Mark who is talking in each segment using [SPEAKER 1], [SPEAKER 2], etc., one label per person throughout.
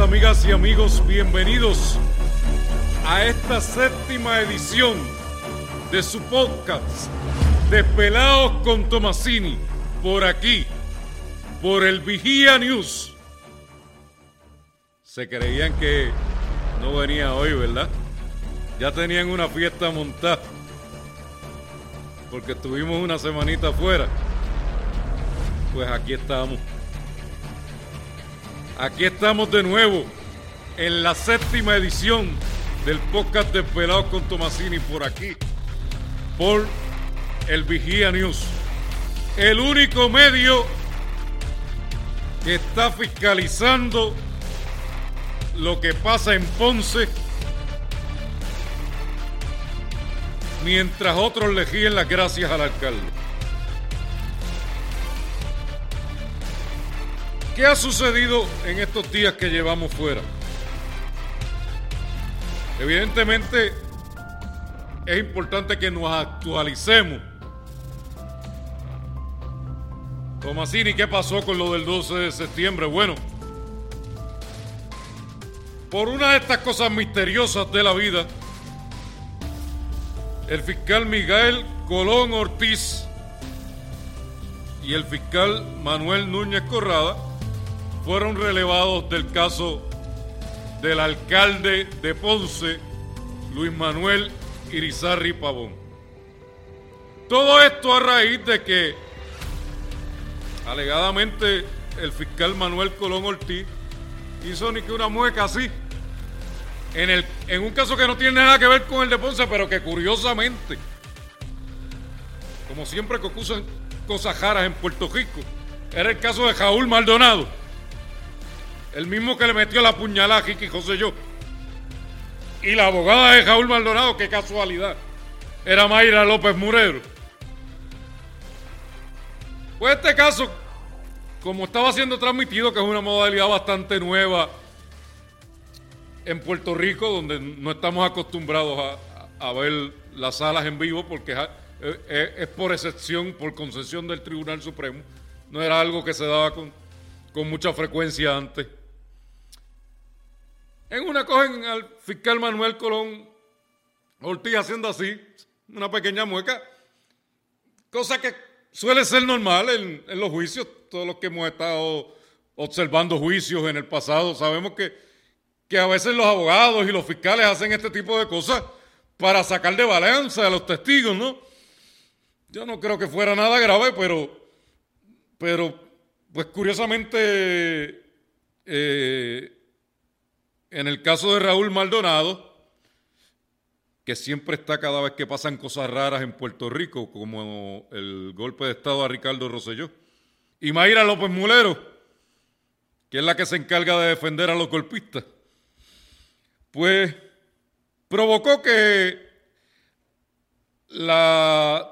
[SPEAKER 1] amigas y amigos. Bienvenidos a esta séptima edición de su podcast Despelados con Tomasini. Por aquí, por el Vigía News. Se creían que no venía hoy, ¿verdad? Ya tenían una fiesta montada. Porque estuvimos una semanita afuera. Pues aquí estamos. Aquí estamos de nuevo en la séptima edición del podcast de Pelados con Tomasini por aquí, por el Vigía News. El único medio que está fiscalizando lo que pasa en Ponce mientras otros le las gracias al alcalde. ¿Qué ha sucedido en estos días que llevamos fuera? Evidentemente es importante que nos actualicemos. Tomasini, ¿qué pasó con lo del 12 de septiembre? Bueno, por una de estas cosas misteriosas de la vida, el fiscal Miguel Colón Ortiz y el fiscal Manuel Núñez Corrada fueron relevados del caso del alcalde de Ponce, Luis Manuel Irizarri Pavón. Todo esto a raíz de que, alegadamente, el fiscal Manuel Colón Ortiz hizo ni que una mueca así. En, el, en un caso que no tiene nada que ver con el de Ponce, pero que curiosamente, como siempre que ocurren cosas jaras en Puerto Rico, era el caso de Jaúl Maldonado el mismo que le metió la puñalada a Kiki José yo. Y la abogada de Jaúl Maldonado, qué casualidad, era Mayra López Murero. Pues este caso, como estaba siendo transmitido, que es una modalidad bastante nueva en Puerto Rico, donde no estamos acostumbrados a, ver las salas en vivo, porque es, por excepción, por concesión del Tribunal Supremo, no era algo que se daba con mucha frecuencia antes. En una cogen al fiscal Manuel Colón Ortiz haciendo así, una pequeña mueca, cosa que suele ser normal en, los juicios. Todos los que hemos estado observando juicios en el pasado sabemos que, que a veces los abogados y los fiscales hacen este tipo de cosas para sacar de balanza a los testigos, ¿no? Yo no creo que fuera nada grave, pero, pero pues curiosamente, eh, en el caso de Raúl Maldonado, que siempre está cada vez que pasan cosas raras en Puerto Rico, como el golpe de Estado a Ricardo Rosselló, y Mayra López Mulero, que es la que se encarga de defender a los golpistas, pues provocó que la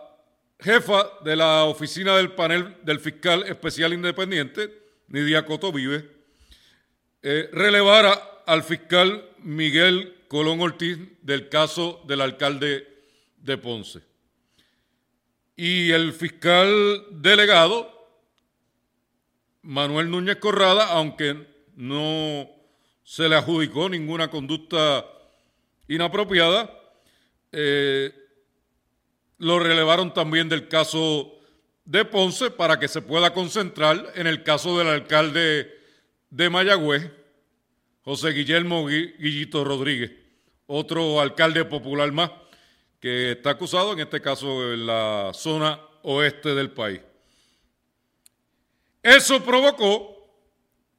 [SPEAKER 1] jefa de la oficina del panel del fiscal especial independiente, Nidia Coto Vive, eh, relevara al fiscal Miguel Colón Ortiz del caso del alcalde de Ponce. Y el fiscal delegado, Manuel Núñez Corrada, aunque no se le adjudicó ninguna conducta inapropiada, eh, lo relevaron también del caso de Ponce para que se pueda concentrar en el caso del alcalde de Mayagüez, José Guillermo Guillito Rodríguez, otro alcalde popular más que está acusado, en este caso en la zona oeste del país. Eso provocó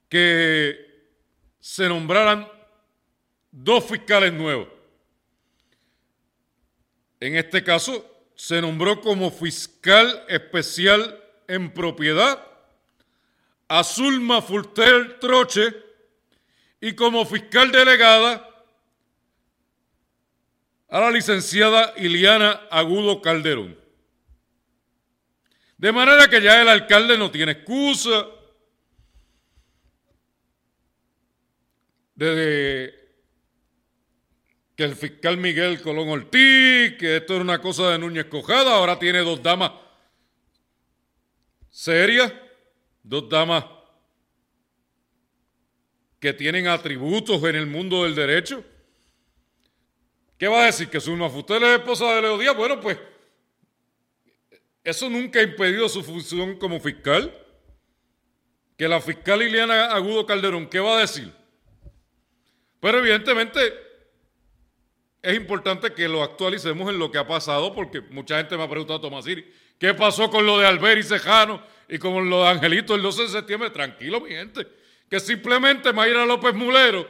[SPEAKER 1] que se nombraran dos fiscales nuevos. En este caso, se nombró como fiscal especial en propiedad a Zulma Troche, y como fiscal delegada a la licenciada Iliana Agudo Calderón. De manera que ya el alcalde no tiene excusa. Desde que el fiscal Miguel Colón Ortiz, que esto era una cosa de Núñez Cojada, ahora tiene dos damas serias, dos damas que tienen atributos en el mundo del derecho. ¿Qué va a decir? ¿Que Zulma Fuster es esposa de Leo Díaz? Bueno, pues eso nunca ha impedido su función como fiscal. Que la fiscal Liliana Agudo Calderón, ¿qué va a decir? Pero evidentemente es importante que lo actualicemos en lo que ha pasado, porque mucha gente me ha preguntado, Tomasiri, ¿qué pasó con lo de Albert y y con lo de Angelito el 12 de septiembre? Tranquilo, mi gente, que simplemente Mayra López Mulero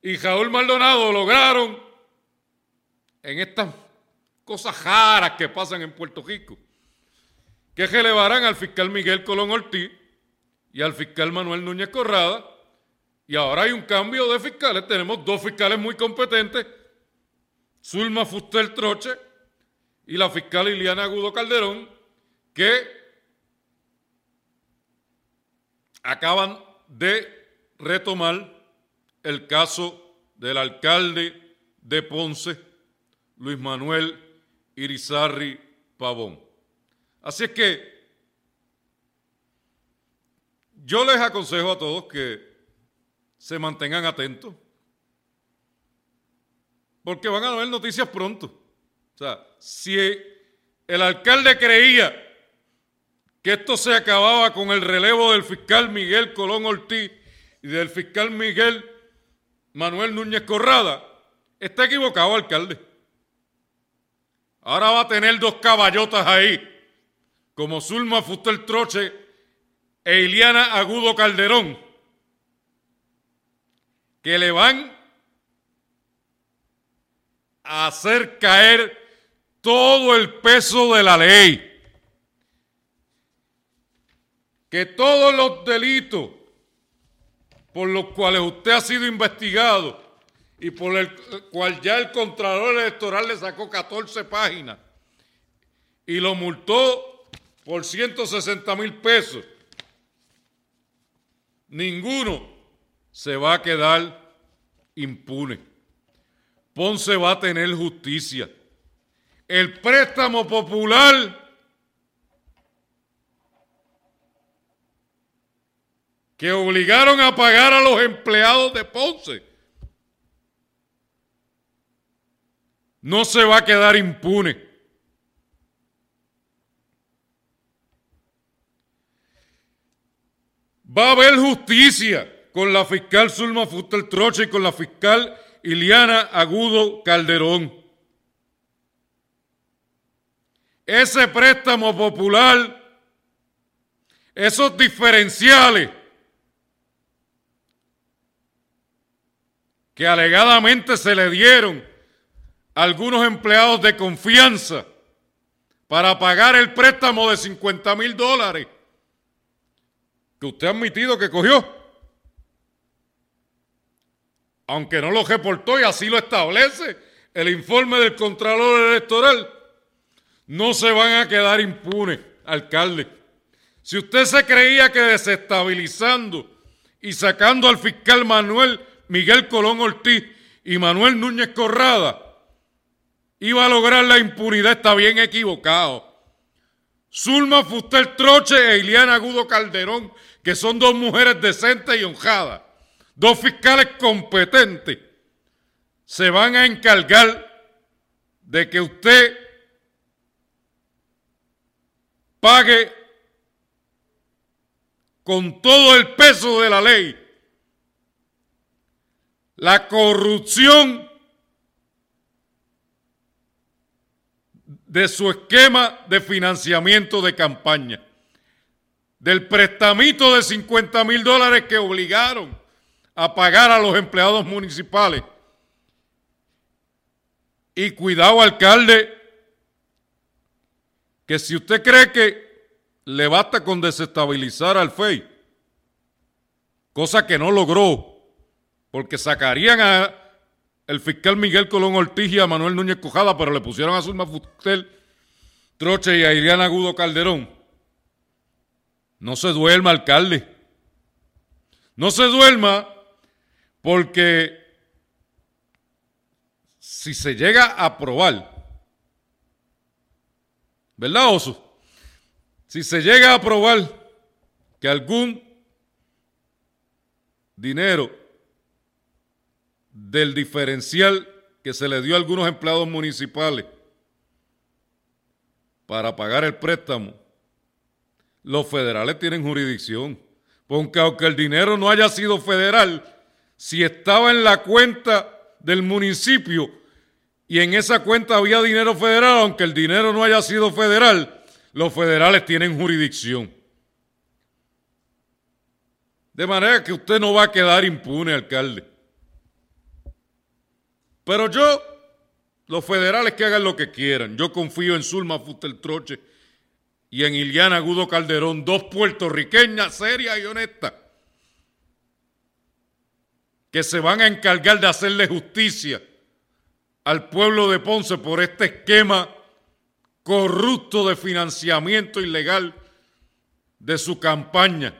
[SPEAKER 1] y Jaúl Maldonado lograron en estas cosas raras que pasan en Puerto Rico, que relevarán al fiscal Miguel Colón Ortiz y al fiscal Manuel Núñez Corrada y ahora hay un cambio de fiscales. Tenemos dos fiscales muy competentes, Zulma Fuster Troche y la fiscal Liliana Agudo Calderón, que acaban de retomar el caso del alcalde de Ponce, Luis Manuel Irizarri Pavón. Así es que yo les aconsejo a todos que se mantengan atentos. Porque van a haber noticias pronto. O sea, si el alcalde creía que esto se acababa con el relevo del fiscal Miguel Colón Ortiz y del fiscal Miguel Manuel Núñez Corrada, está equivocado, alcalde. Ahora va a tener dos caballotas ahí, como Zulma Fuster Troche e Iliana Agudo Calderón que le van a hacer caer todo el peso de la ley. Que todos los delitos por los cuales usted ha sido investigado y por el cual ya el Contralor Electoral le sacó 14 páginas y lo multó por 160 mil pesos, ninguno se va a quedar impune. Ponce va a tener justicia. El préstamo popular que obligaron a pagar a los empleados de Ponce no se va a quedar impune. Va a haber justicia con la fiscal Zulma Fuster Troche y con la fiscal Iliana Agudo Calderón. Ese préstamo popular, esos diferenciales que alegadamente se le dieron a algunos empleados de confianza para pagar el préstamo de 50 mil dólares que usted ha admitido que cogió aunque no lo reportó y así lo establece el informe del Contralor Electoral, no se van a quedar impunes, alcalde. Si usted se creía que desestabilizando y sacando al fiscal Manuel Miguel Colón Ortiz y Manuel Núñez Corrada iba a lograr la impunidad, está bien equivocado. Zulma Fuster Troche e Iliana Agudo Calderón, que son dos mujeres decentes y honjadas, dos fiscales competentes se van a encargar de que usted pague con todo el peso de la ley la corrupción de su esquema de financiamiento de campaña, del prestamito de 50 mil dólares que obligaron a pagar a los empleados municipales. Y cuidado, alcalde, que si usted cree que le basta con desestabilizar al FEI, cosa que no logró, porque sacarían a el fiscal Miguel Colón Ortiz y a Manuel Núñez Cojada, pero le pusieron a Zulma Fustel Troche y a Iriana Agudo Calderón. No se duerma, alcalde. No se duerma porque si se llega a aprobar, ¿verdad, Oso? Si se llega a aprobar que algún dinero del diferencial que se le dio a algunos empleados municipales para pagar el préstamo, los federales tienen jurisdicción. Porque aunque el dinero no haya sido federal, si estaba en la cuenta del municipio y en esa cuenta había dinero federal, aunque el dinero no haya sido federal, los federales tienen jurisdicción. De manera que usted no va a quedar impune, alcalde. Pero yo, los federales que hagan lo que quieran. Yo confío en Zulma Fustertroche y en Iliana Agudo Calderón, dos puertorriqueñas serias y honestas, que se van a encargar de hacerle justicia al pueblo de Ponce por este esquema corrupto de financiamiento ilegal de su campaña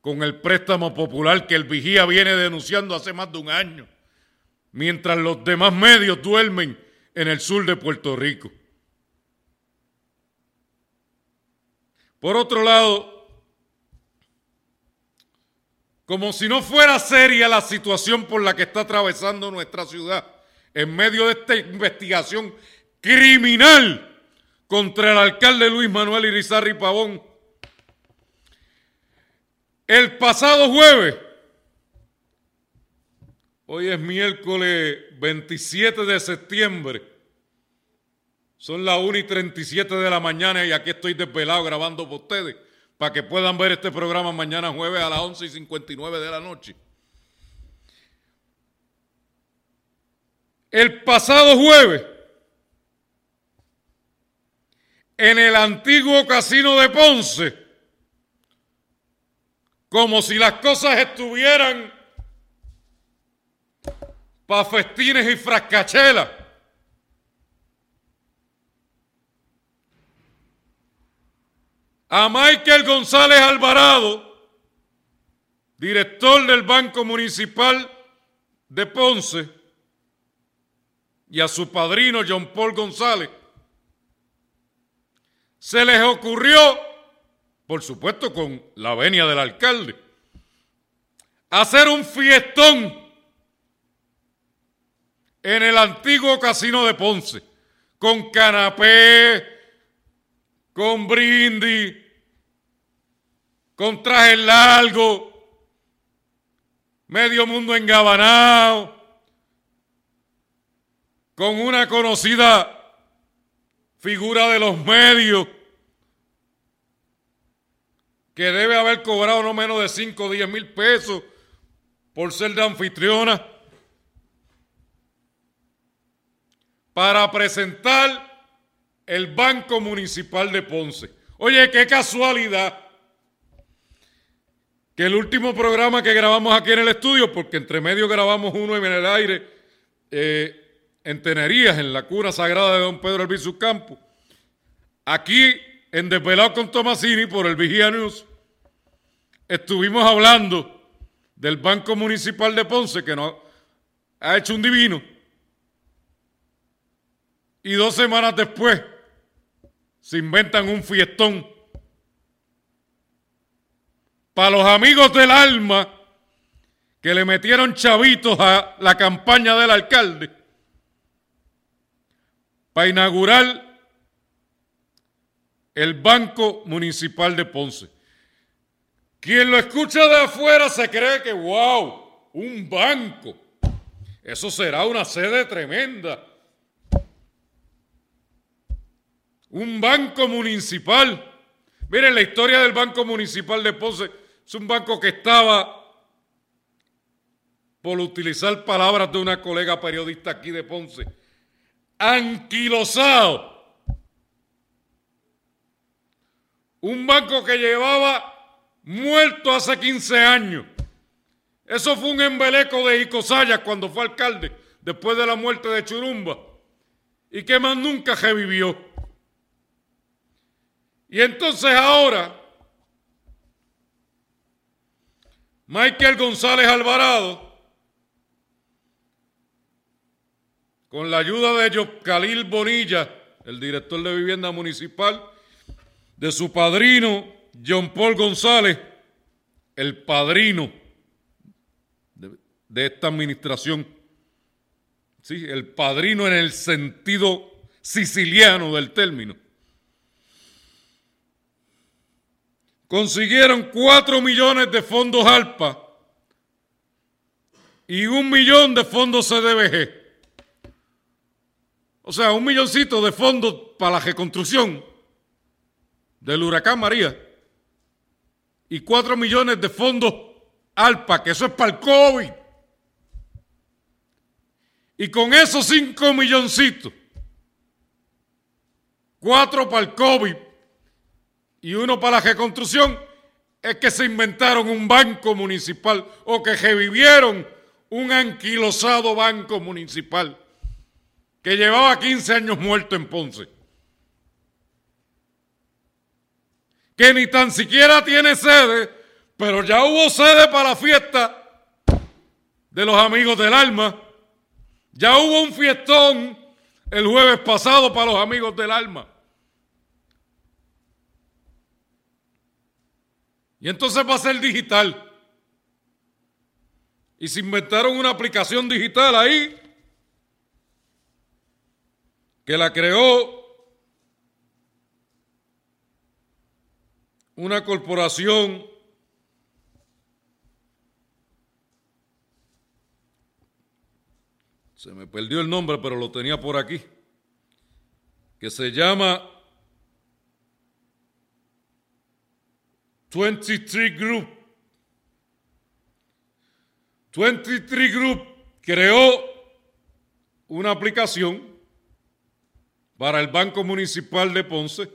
[SPEAKER 1] con el préstamo popular que el vigía viene denunciando hace más de un año, mientras los demás medios duermen en el sur de Puerto Rico. Por otro lado, como si no fuera seria la situación por la que está atravesando nuestra ciudad, en medio de esta investigación criminal contra el alcalde Luis Manuel Irizarri Pavón, el pasado jueves, hoy es miércoles 27 de septiembre, son las 1 y 37 de la mañana y aquí estoy desvelado grabando por ustedes para que puedan ver este programa mañana jueves a las 11 y 59 de la noche. El pasado jueves, en el antiguo casino de Ponce, como si las cosas estuvieran para festines y frascachelas. A Michael González Alvarado, director del Banco Municipal de Ponce, y a su padrino John Paul González, se les ocurrió por supuesto con la venia del alcalde, hacer un fiestón en el antiguo casino de Ponce, con canapé, con brindis, con traje largo, medio mundo engabanado, con una conocida figura de los medios que debe haber cobrado no menos de 5 o 10 mil pesos por ser de anfitriona, para presentar el Banco Municipal de Ponce. Oye, qué casualidad que el último programa que grabamos aquí en el estudio, porque entre medio grabamos uno en el aire eh, en Tenerías, en la cura sagrada de don Pedro Albizu Campo, aquí en Desvelado con Tomasini por el Vigía News, estuvimos hablando del Banco Municipal de Ponce, que nos ha hecho un divino, y dos semanas después se inventan un fiestón para los amigos del alma que le metieron chavitos a la campaña del alcalde para inaugurar el Banco Municipal de Ponce. Quien lo escucha de afuera se cree que, wow, un banco. Eso será una sede tremenda. Un banco municipal. Miren, la historia del Banco Municipal de Ponce es un banco que estaba, por utilizar palabras de una colega periodista aquí de Ponce, anquilosado. Un banco que llevaba muerto hace 15 años. Eso fue un embeleco de Icosaya cuando fue alcalde, después de la muerte de Churumba, y que más nunca revivió. Y entonces ahora, Michael González Alvarado, con la ayuda de Yoscalil Bonilla, el director de vivienda municipal, de su padrino John Paul González, el padrino de, de esta administración. Sí, el padrino en el sentido siciliano del término. Consiguieron cuatro millones de fondos ALPA y un millón de fondos CDBG. O sea, un milloncito de fondos para la reconstrucción del huracán María y cuatro millones de fondos ALPA, que eso es para el COVID. Y con esos cinco milloncitos, cuatro para el COVID y uno para la reconstrucción, es que se inventaron un banco municipal o que revivieron un anquilosado banco municipal que llevaba 15 años muerto en Ponce. Que ni tan siquiera tiene sede, pero ya hubo sede para la fiesta de los amigos del alma. Ya hubo un fiestón el jueves pasado para los amigos del alma. Y entonces va a ser digital. Y se inventaron una aplicación digital ahí que la creó una corporación se me perdió el nombre, pero lo tenía por aquí, que se llama 23 Group. 23 Group creó una aplicación para el Banco Municipal de Ponce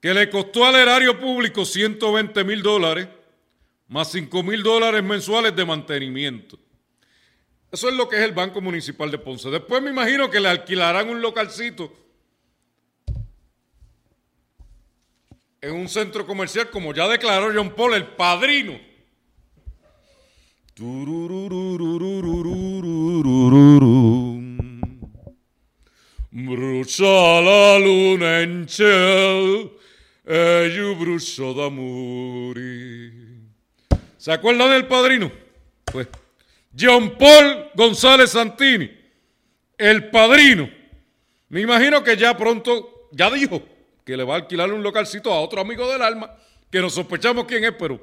[SPEAKER 1] que le costó al erario público 120 mil dólares más 5 mil dólares mensuales de mantenimiento. Eso es lo que es el Banco Municipal de Ponce. Después me imagino que le alquilarán un localcito en un centro comercial, como ya declaró John Paul, el padrino. Brucia la luna en ciel e io brucio d'amori. ¿Se acuerdan del padrino? Pues John Paul González Santini, el padrino. Me imagino que ya pronto, ya dijo que le va a alquilar un localcito a otro amigo del alma, que no sospechamos quién es, pero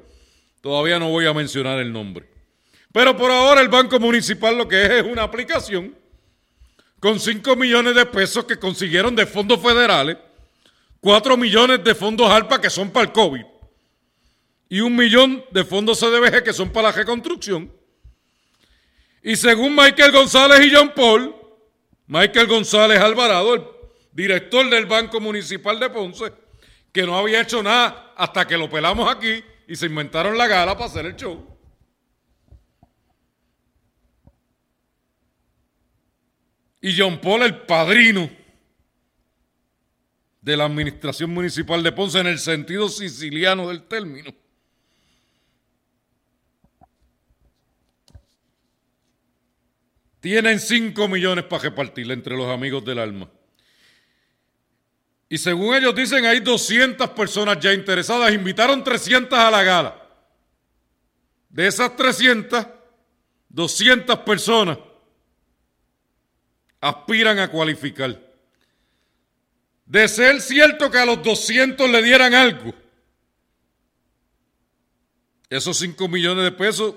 [SPEAKER 1] todavía no voy a mencionar el nombre. Pero por ahora el Banco Municipal lo que es es una aplicación con 5 millones de pesos que consiguieron de fondos federales, 4 millones de fondos ALPA que son para el COVID y un millón de fondos CDBG que son para la reconstrucción. Y según Michael González y John Paul, Michael González Alvarado, el director del Banco Municipal de Ponce, que no había hecho nada hasta que lo pelamos aquí y se inventaron la gala para hacer el show. Y John Paul, el padrino de la administración municipal de Ponce en el sentido siciliano del término. Tienen 5 millones para repartir entre los amigos del alma. Y según ellos dicen, hay 200 personas ya interesadas. Invitaron 300 a la gala. De esas 300, 200 personas aspiran a cualificar. De ser cierto que a los 200 le dieran algo, esos 5 millones de pesos,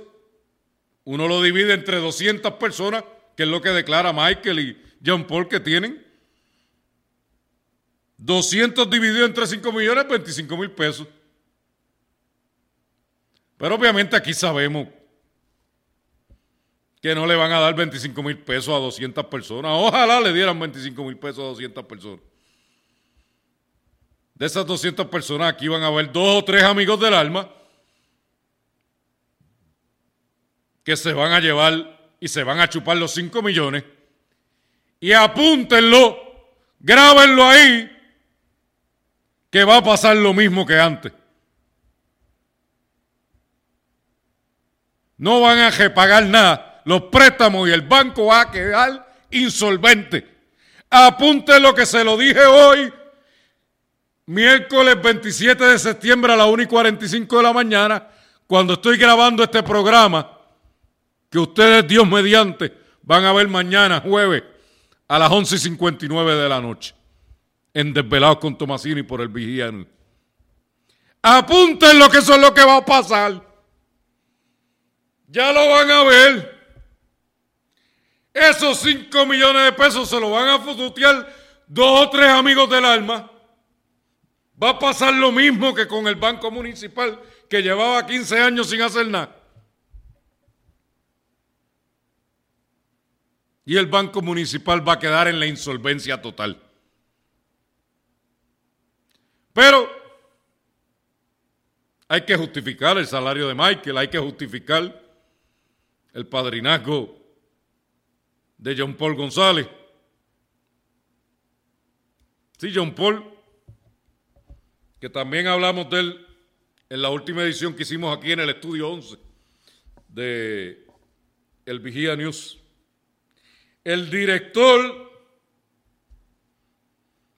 [SPEAKER 1] uno lo divide entre 200 personas, que es lo que declara Michael y John Paul que tienen. 200 dividido entre 5 millones, 25 mil pesos. Pero obviamente aquí sabemos que no le van a dar 25 mil pesos a 200 personas. Ojalá le dieran 25 mil pesos a 200 personas. De esas 200 personas aquí van a haber dos o tres amigos del alma que se van a llevar y se van a chupar los 5 millones. Y apúntenlo, grábenlo ahí, que va a pasar lo mismo que antes. No van a repagar nada los préstamos y el banco va a quedar insolvente. Apunte lo que se lo dije hoy miércoles 27 de septiembre a las 1 y 45 de la mañana, cuando estoy grabando este programa, que ustedes, Dios mediante, van a ver mañana, jueves, a las 11 y 59 de la noche, en Desvelados con Tomasini por el Vigía. Apunten lo que eso es lo que va a pasar. Ya lo van a ver. Esos 5 millones de pesos se lo van a fututear dos o tres amigos del alma. Va a pasar lo mismo que con el Banco Municipal que llevaba 15 años sin hacer nada. Y el Banco Municipal va a quedar en la insolvencia total. Pero hay que justificar el salario de Michael, hay que justificar el padrinazgo de John Paul González. Sí, John Paul, que también hablamos de él en la última edición que hicimos aquí en el estudio 11 de El Vigía News. El director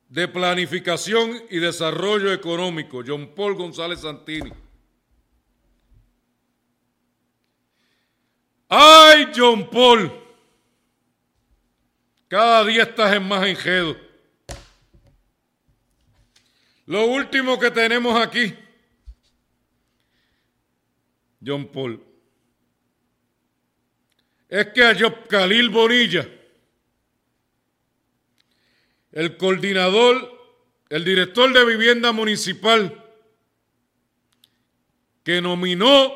[SPEAKER 1] de Planificación y Desarrollo Económico, John Paul González Santini. ¡Ay, John Paul! Cada día estás en más enjedo. Lo último que tenemos aquí, John Paul, es que a Job Khalil Bonilla, el coordinador, el director de vivienda municipal, que nominó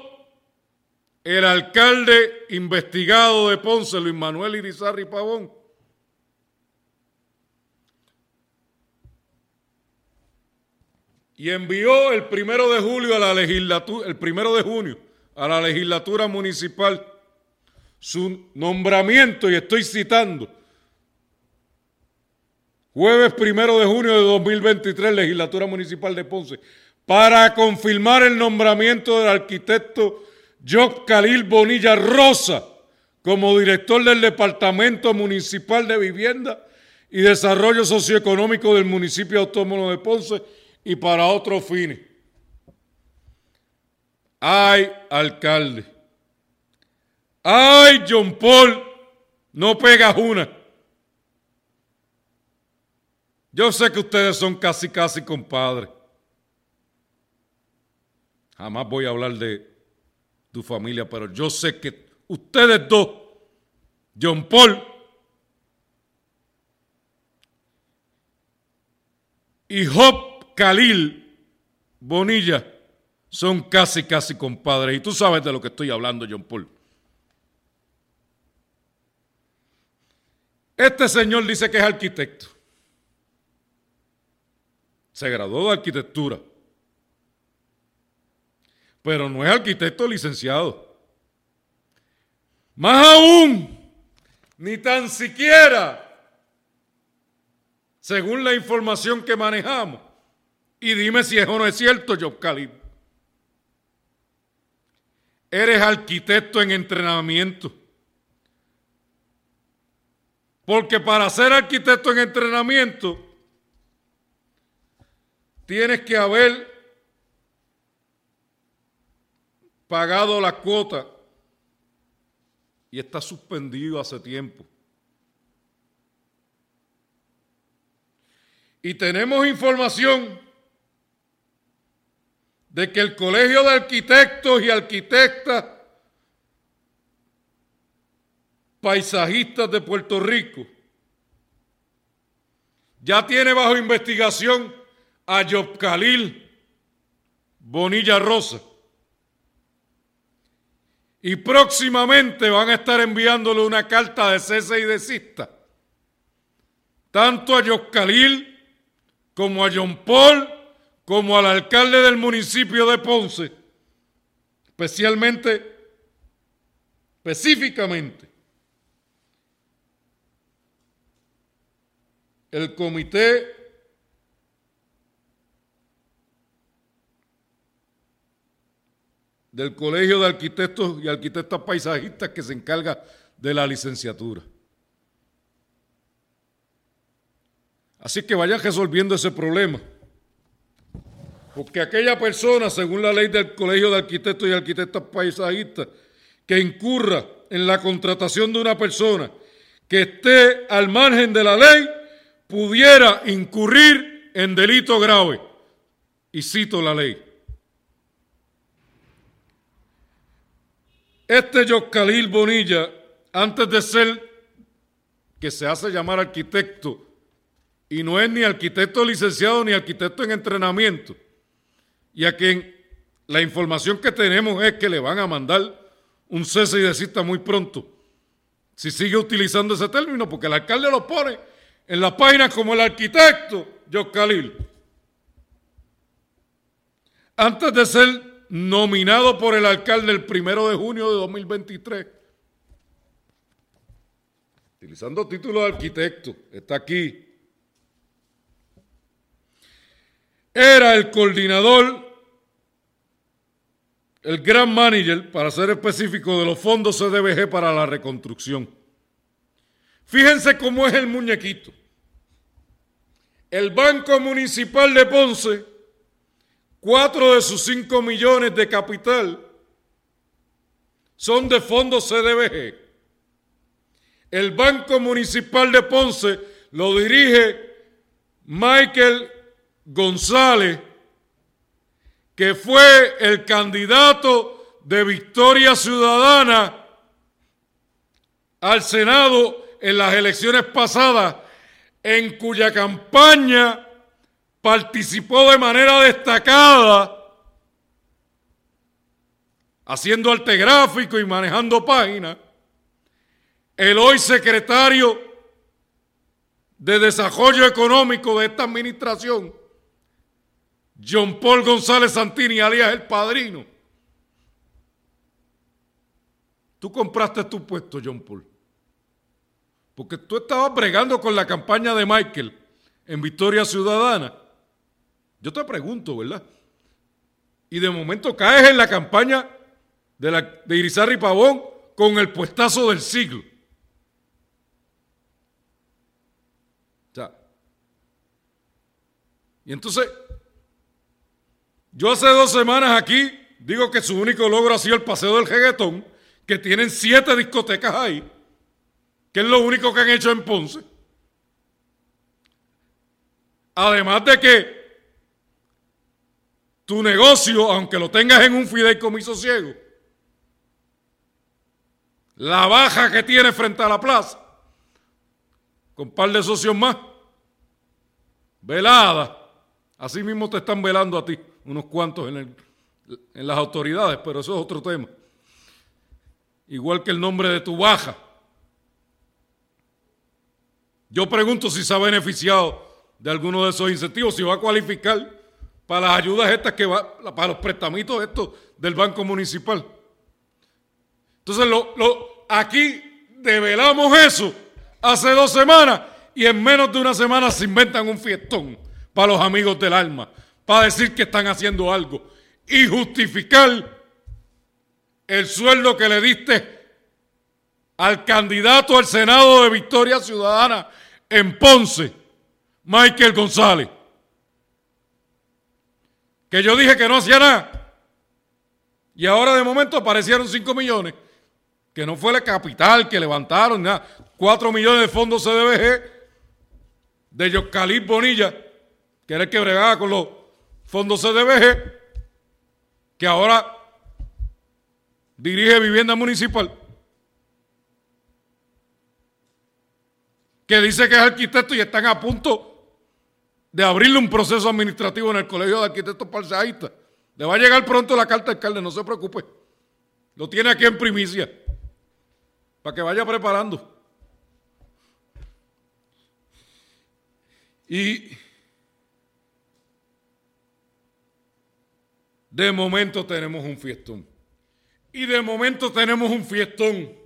[SPEAKER 1] el alcalde investigado de Ponce, Luis Manuel Irizarri Pavón, y envió el primero de julio a la legislatura, el primero de junio a la legislatura municipal su nombramiento, y estoy citando, jueves primero de junio de 2023, legislatura municipal de Ponce, para confirmar el nombramiento del arquitecto Job Khalil Bonilla Rosa como director del Departamento Municipal de Vivienda y Desarrollo Socioeconómico del municipio autónomo de Ponce y para otros fines. Ay, alcalde. Ay, John Paul, no pegas una. Yo sé que ustedes son casi, casi compadres. Jamás voy a hablar de tu familia, pero yo sé que ustedes dos, John Paul y Job Khalil Bonilla son casi, casi compadres. Y tú sabes de lo que estoy hablando, John Paul. Este señor dice que es arquitecto. Se graduó de arquitectura. Pero no es arquitecto licenciado. Más aún, ni tan siquiera, según la información que manejamos, y dime si eso no es cierto, Job Khalid. Eres arquitecto en entrenamiento. Porque para ser arquitecto en entrenamiento, tienes que haber pagado la cuota y está suspendido hace tiempo. Y tenemos información de que el Colegio de Arquitectos y Arquitectas Paisajistas de Puerto Rico ya tiene bajo investigación a Job Khalil Bonilla Rosa. Y próximamente van a estar enviándole una carta de cese y desista. Tanto a Job Khalil como a John Paul como al alcalde del municipio de Ponce, especialmente, específicamente, el comité del Colegio de Arquitectos y Arquitectas Paisajistas que se encarga de la licenciatura. Así que vayan resolviendo ese problema. Porque aquella persona, según la ley del Colegio de Arquitectos y Arquitectas Paisajistas, que incurra en la contratación de una persona que esté al margen de la ley, pudiera incurrir en delito grave. Y cito la ley. Este Yoscalil Bonilla, antes de ser que se hace llamar arquitecto, y no es ni arquitecto licenciado ni arquitecto en entrenamiento, y a quien la información que tenemos es que le van a mandar un cese y desista muy pronto, si sigue utilizando ese término, porque el alcalde lo pone en la página como el arquitecto Yoscalil. Antes de ser nominado por el alcalde el primero de junio de 2023. Utilizando título de arquitecto, está aquí. Era el coordinador, el gran manager, para ser específico, de los fondos CDBG para la reconstrucción. Fíjense cómo es el muñequito. El Banco Municipal de Ponce Cuatro de sus cinco millones de capital son de fondos CDBG. El Banco Municipal de Ponce lo dirige Michael González, que fue el candidato de Victoria Ciudadana al Senado en las elecciones pasadas, en cuya campaña participó de manera destacada haciendo arte gráfico y manejando páginas, el hoy secretario de Desarrollo Económico de esta administración, John Paul González Santini, alias el padrino. Tú compraste tu puesto, John Paul. Porque tú estabas bregando con la campaña de Michael en Victoria Ciudadana. Yo te pregunto, ¿verdad? Y de momento caes en la campaña de, la, Irizarry Pavón con el puestazo del siglo. O sea, y entonces, yo hace dos semanas aquí digo que su único logro ha sido el paseo del reggaetón, que tienen siete discotecas ahí, que es lo único que han hecho en Ponce. Además de que tu negocio, aunque lo tengas en un fideicomiso ciego, la baja que tiene frente a la plaza, con un par de socios más, velada, así mismo te están velando a ti, unos cuantos en, en las autoridades, pero eso es otro tema. Igual que el nombre de tu baja. Yo pregunto si se ha beneficiado de alguno de esos incentivos, si va a cualificar para las ayudas estas que va, para los prestamitos estos del Banco Municipal. Entonces, lo, aquí develamos eso hace dos semanas y en menos de una semana se inventan un fiestón para los amigos del alma, para decir que están haciendo algo y justificar el sueldo que le diste al candidato al Senado de Victoria Ciudadana en Ponce, Michael González que yo dije que no hacía nada. Y ahora de momento aparecieron 5 millones, que no fue la capital que levantaron, nada. 4 millones de fondos CDBG de Yoscalí Bonilla, que era el que bregaba con los fondos CDBG, que ahora dirige vivienda municipal, que dice que es arquitecto y están a punto de abrirle un proceso administrativo en el Colegio de Arquitectos Paisajistas. Le va a llegar pronto la carta alcalde, no se preocupe. Lo tiene aquí en primicia. Para que vaya preparando. Y de momento tenemos un fiestón. Y de momento tenemos un fiestón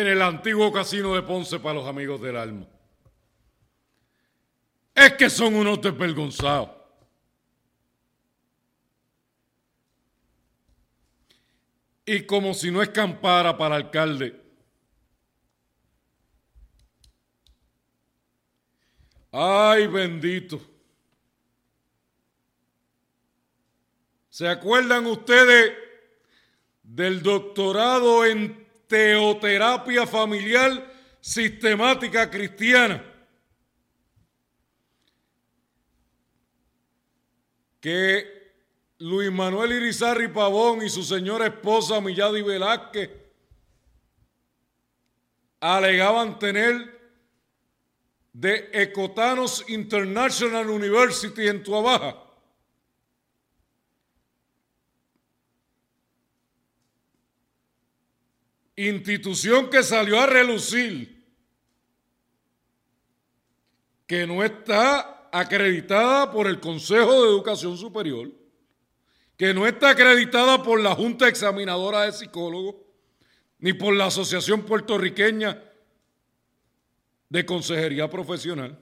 [SPEAKER 1] en el antiguo casino de Ponce para los amigos del alma. Es que son unos desvergonzados. Y como si no escampara para alcalde, Ay, bendito. ¿Se acuerdan ustedes del doctorado en teoterapia familiar sistemática cristiana? Que Luis Manuel Irizarri Pavón y su señora esposa Milladi Velázquez alegaban tener de Ecotanos International University en Tuabaja. Institución que salió a relucir, que no está acreditada por el Consejo de Educación Superior, que no está acreditada por la Junta Examinadora de Psicólogos, ni por la Asociación Puertorriqueña de consejería profesional.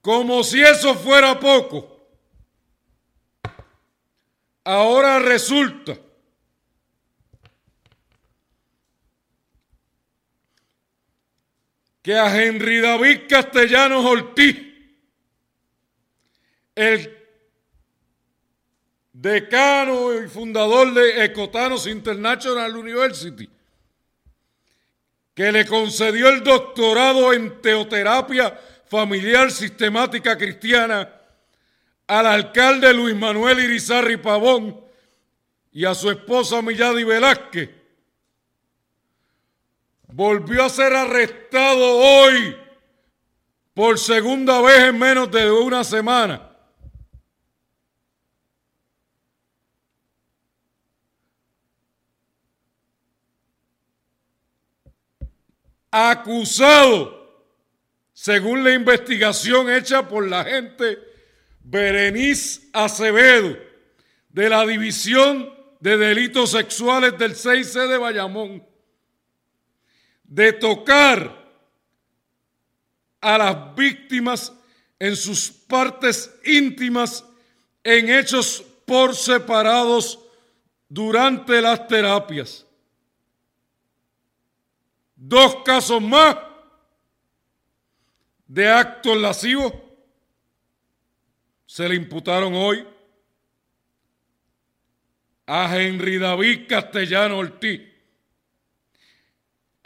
[SPEAKER 1] Como si eso fuera poco, ahora resulta que a Henry David Castellanos Ortiz, el decano y fundador de Ecotanos International University, que le concedió el doctorado en teoterapia familiar sistemática cristiana al alcalde Luis Manuel Irizarri Pavón y a su esposa Milladi Velázquez, volvió a ser arrestado hoy por segunda vez en menos de una semana. Acusado, según la investigación hecha por la gente Berenice Acevedo, de la División de Delitos Sexuales del 6C de Bayamón, de tocar a las víctimas en sus partes íntimas en hechos por separados durante las terapias. Dos casos más de actos lascivos se le imputaron hoy a Henry David Castellano Ortiz,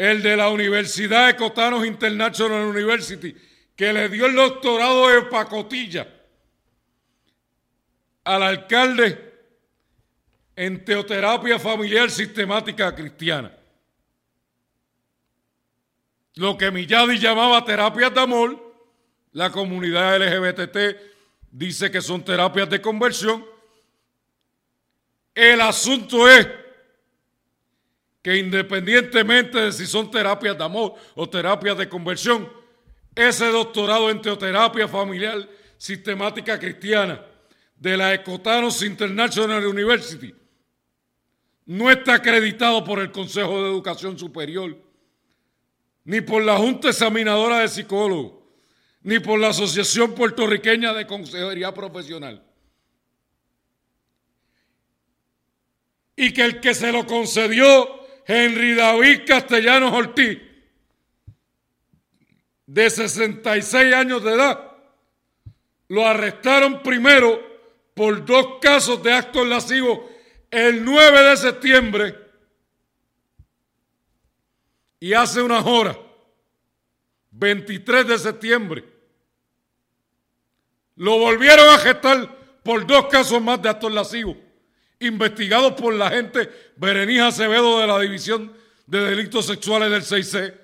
[SPEAKER 1] el de la Universidad de Cotanos International University, que le dio el doctorado de pacotilla al alcalde en teoterapia familiar sistemática cristiana lo que Milladi llamaba terapias de amor, la comunidad LGBT dice que son terapias de conversión. El asunto es que independientemente de si son terapias de amor o terapias de conversión, ese doctorado en teoterapia familiar sistemática cristiana de la Ecotanos International University no está acreditado por el Consejo de Educación Superior ni por la Junta Examinadora de Psicólogos, ni por la Asociación Puertorriqueña de Consejería Profesional. Y que el que se lo concedió, Henry David Castellanos Ortiz, de 66 años de edad, lo arrestaron primero por dos casos de actos lascivos el 9 de septiembre y hace unas horas, 23 de septiembre, lo volvieron a gestar por dos casos más de actos lascivos, investigados por la gente Berenice Acevedo de la División de Delitos Sexuales del 6C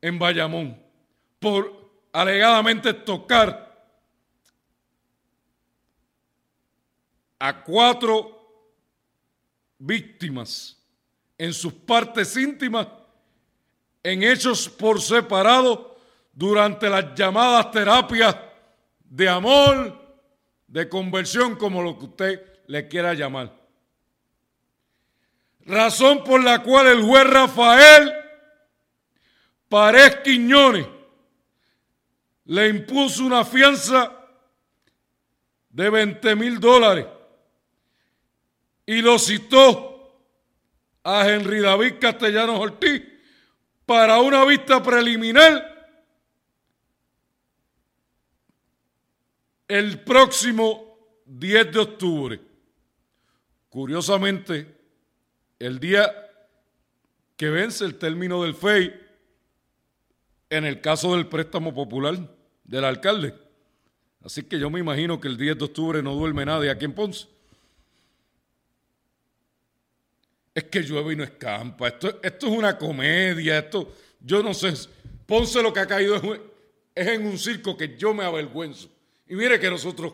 [SPEAKER 1] en Bayamón, por alegadamente tocar a cuatro víctimas en sus partes íntimas en hechos por separado durante las llamadas terapias de amor, de conversión, como lo que usted le quiera llamar. Razón por la cual el juez Rafael Pared Quiñones le impuso una fianza de 20 mil dólares y lo citó a Henry David Castellanos Ortiz para una vista preliminar el próximo 10 de octubre. Curiosamente, el día que vence el término del FEI en el caso del préstamo popular del alcalde. Así que yo me imagino que el 10 de octubre no duerme nadie aquí en Ponce. Es que llueve y no escampa. Esto, esto es una comedia. Esto, yo no sé. Ponce lo que ha caído es, en un circo que yo me avergüenzo. Y mire que nosotros,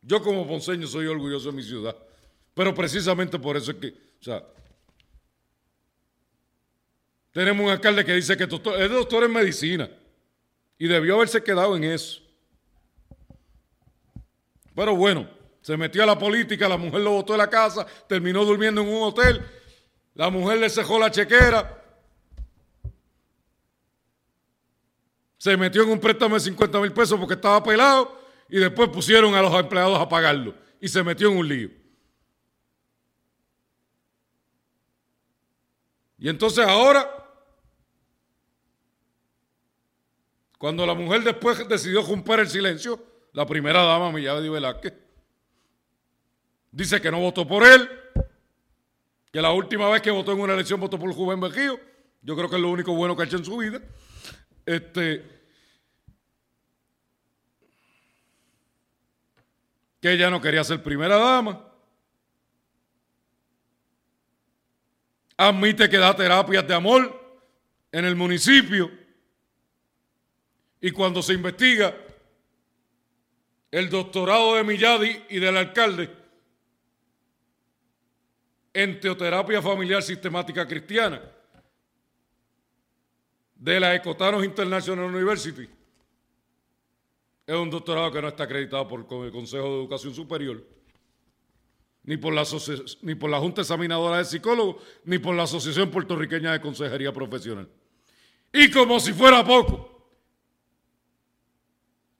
[SPEAKER 1] yo como ponceño soy orgulloso de mi ciudad. Pero precisamente por eso es que, o sea, tenemos un alcalde que dice que es doctor en medicina y debió haberse quedado en eso. Pero bueno, se metió a la política, la mujer lo botó de la casa, terminó durmiendo en un hotel, la mujer le cejó la chequera, se metió en un préstamo de 50 mil pesos porque estaba pelado y después pusieron a los empleados a pagarlo y se metió en un lío. Y entonces ahora, cuando la mujer después decidió romper el silencio, la primera dama, Milladi Velázquez, dice que no votó por él, que la última vez que votó en una elección votó por Juven Berrío, yo creo que es lo único bueno que ha hecho en su vida. Este, que ella no quería ser primera dama. Admite que da terapias de amor en el municipio. Y cuando se investiga el doctorado de Milladi y del alcalde en teoterapia familiar sistemática cristiana de la Ecotanos International University, es un doctorado que no está acreditado por el Consejo de Educación Superior, ni por, la ni por la Junta Examinadora de Psicólogos, ni por la Asociación Puertorriqueña de Consejería Profesional. Y como si fuera poco,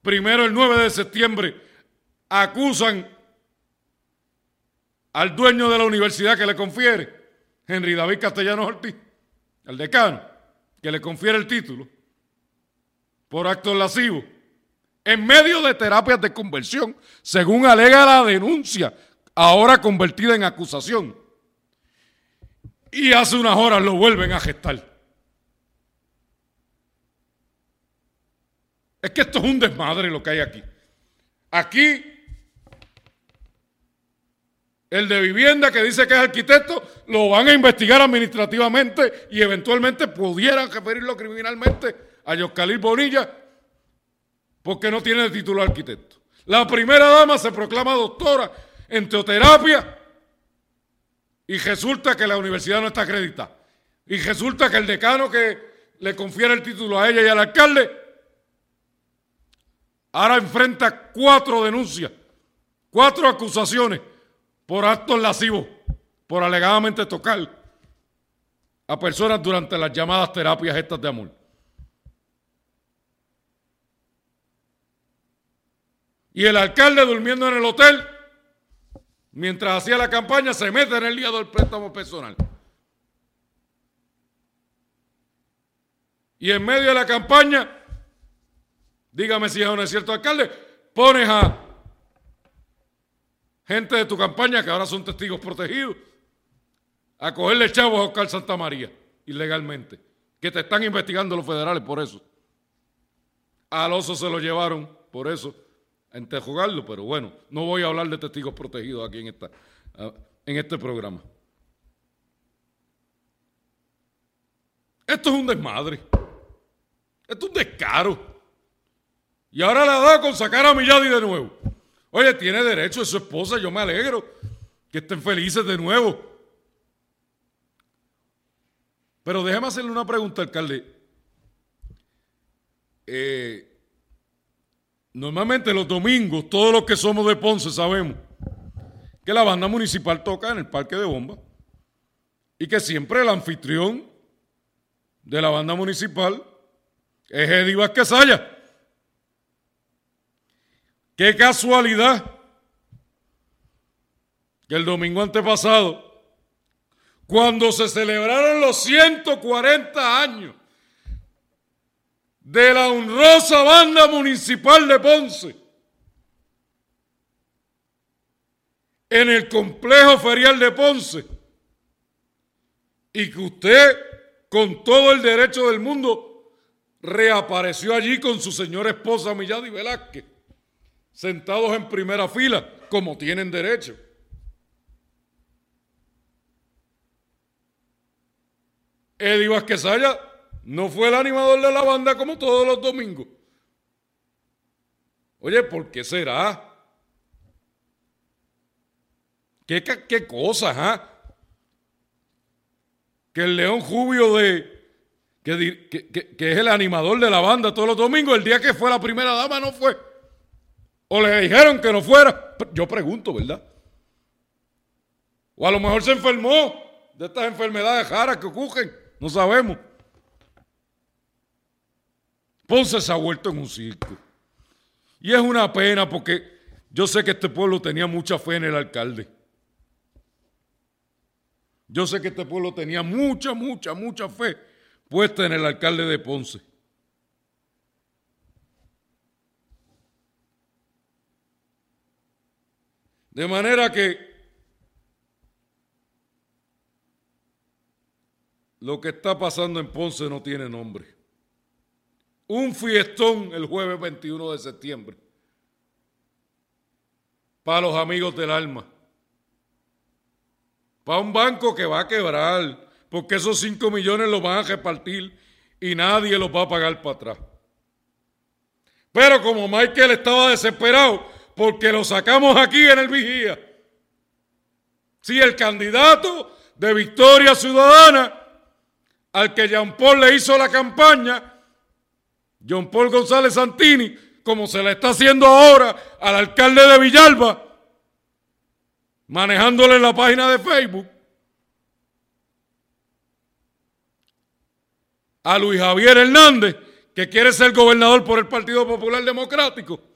[SPEAKER 1] primero el 9 de septiembre acusan al dueño de la universidad que le confiere, Henry David Castellanos Ortiz, al decano, que le confiere el título por actos lascivos en medio de terapias de conversión, según alega la denuncia, ahora convertida en acusación. Y hace unas horas lo vuelven a gestar. Es que esto es un desmadre lo que hay aquí. Aquí, el de vivienda que dice que es arquitecto, lo van a investigar administrativamente y eventualmente pudieran referirlo criminalmente a Yoscalil Bonilla porque no tiene el título de arquitecto. La primera dama se proclama doctora en teoterapia y resulta que la universidad no está acreditada. Y resulta que el decano que le confiere el título a ella y al alcalde ahora enfrenta cuatro denuncias, cuatro acusaciones por actos lascivos, por alegadamente tocar a personas durante las llamadas terapias estas de amor. Y el alcalde durmiendo en el hotel, mientras hacía la campaña, se mete en el día del préstamo personal. Y en medio de la campaña, dígame si es o no es cierto, alcalde, pones a gente de tu campaña, que ahora son testigos protegidos, a cogerle chavos a Oscar Santa María, ilegalmente, que te están investigando los federales por eso. Al oso se lo llevaron por eso jugarlo, pero bueno, no voy a hablar de testigos protegidos aquí en, esta, en este programa. Esto es un desmadre. Esto es un descaro. Y ahora le ha dado con sacar a Milladi de nuevo. Oye, tiene derecho de su esposa, yo me alegro que estén felices de nuevo. Pero déjeme hacerle una pregunta, alcalde. Eh, Normalmente los domingos, todos los que somos de Ponce sabemos que la banda municipal toca en el Parque de Bomba y que siempre el anfitrión de la banda municipal es Eddie Vázquez Qué casualidad que el domingo antepasado, cuando se celebraron los 140 años de la honrosa banda municipal de Ponce. en el complejo ferial de Ponce y que usted, con todo el derecho del mundo, reapareció allí con su señora esposa Milladi Velázquez, sentados en primera fila, como tienen derecho. Eddie Vázquez no fue el animador de la banda como todos los domingos. Oye, ¿por qué será? ¿Qué, qué cosas, ah? Que el León Jubio de... Que, que, es el animador de la banda todos los domingos, el día que fue la primera dama no fue. O le dijeron que no fuera. Yo pregunto, ¿verdad? O a lo mejor se enfermó de estas enfermedades raras que ocurren. No sabemos. Ponce se ha vuelto en un circo. Y es una pena porque yo sé que este pueblo tenía mucha fe en el alcalde. Yo sé que este pueblo tenía mucha, mucha, mucha fe puesta en el alcalde de Ponce. De manera que lo que está pasando en Ponce no tiene nombre. Un fiestón el jueves 21 de septiembre para los amigos del alma para un banco que va a quebrar, porque esos 5 millones los van a repartir y nadie los va a pagar para atrás. Pero como Michael estaba desesperado porque lo sacamos aquí en el vigía, si el candidato de Victoria Ciudadana, al que Jean Paul le hizo la campaña, John Paul González Santini, como se le está haciendo ahora al alcalde de Villalba, manejándole la página de Facebook, a Luis Javier Hernández, que quiere ser gobernador por el Partido Popular Democrático.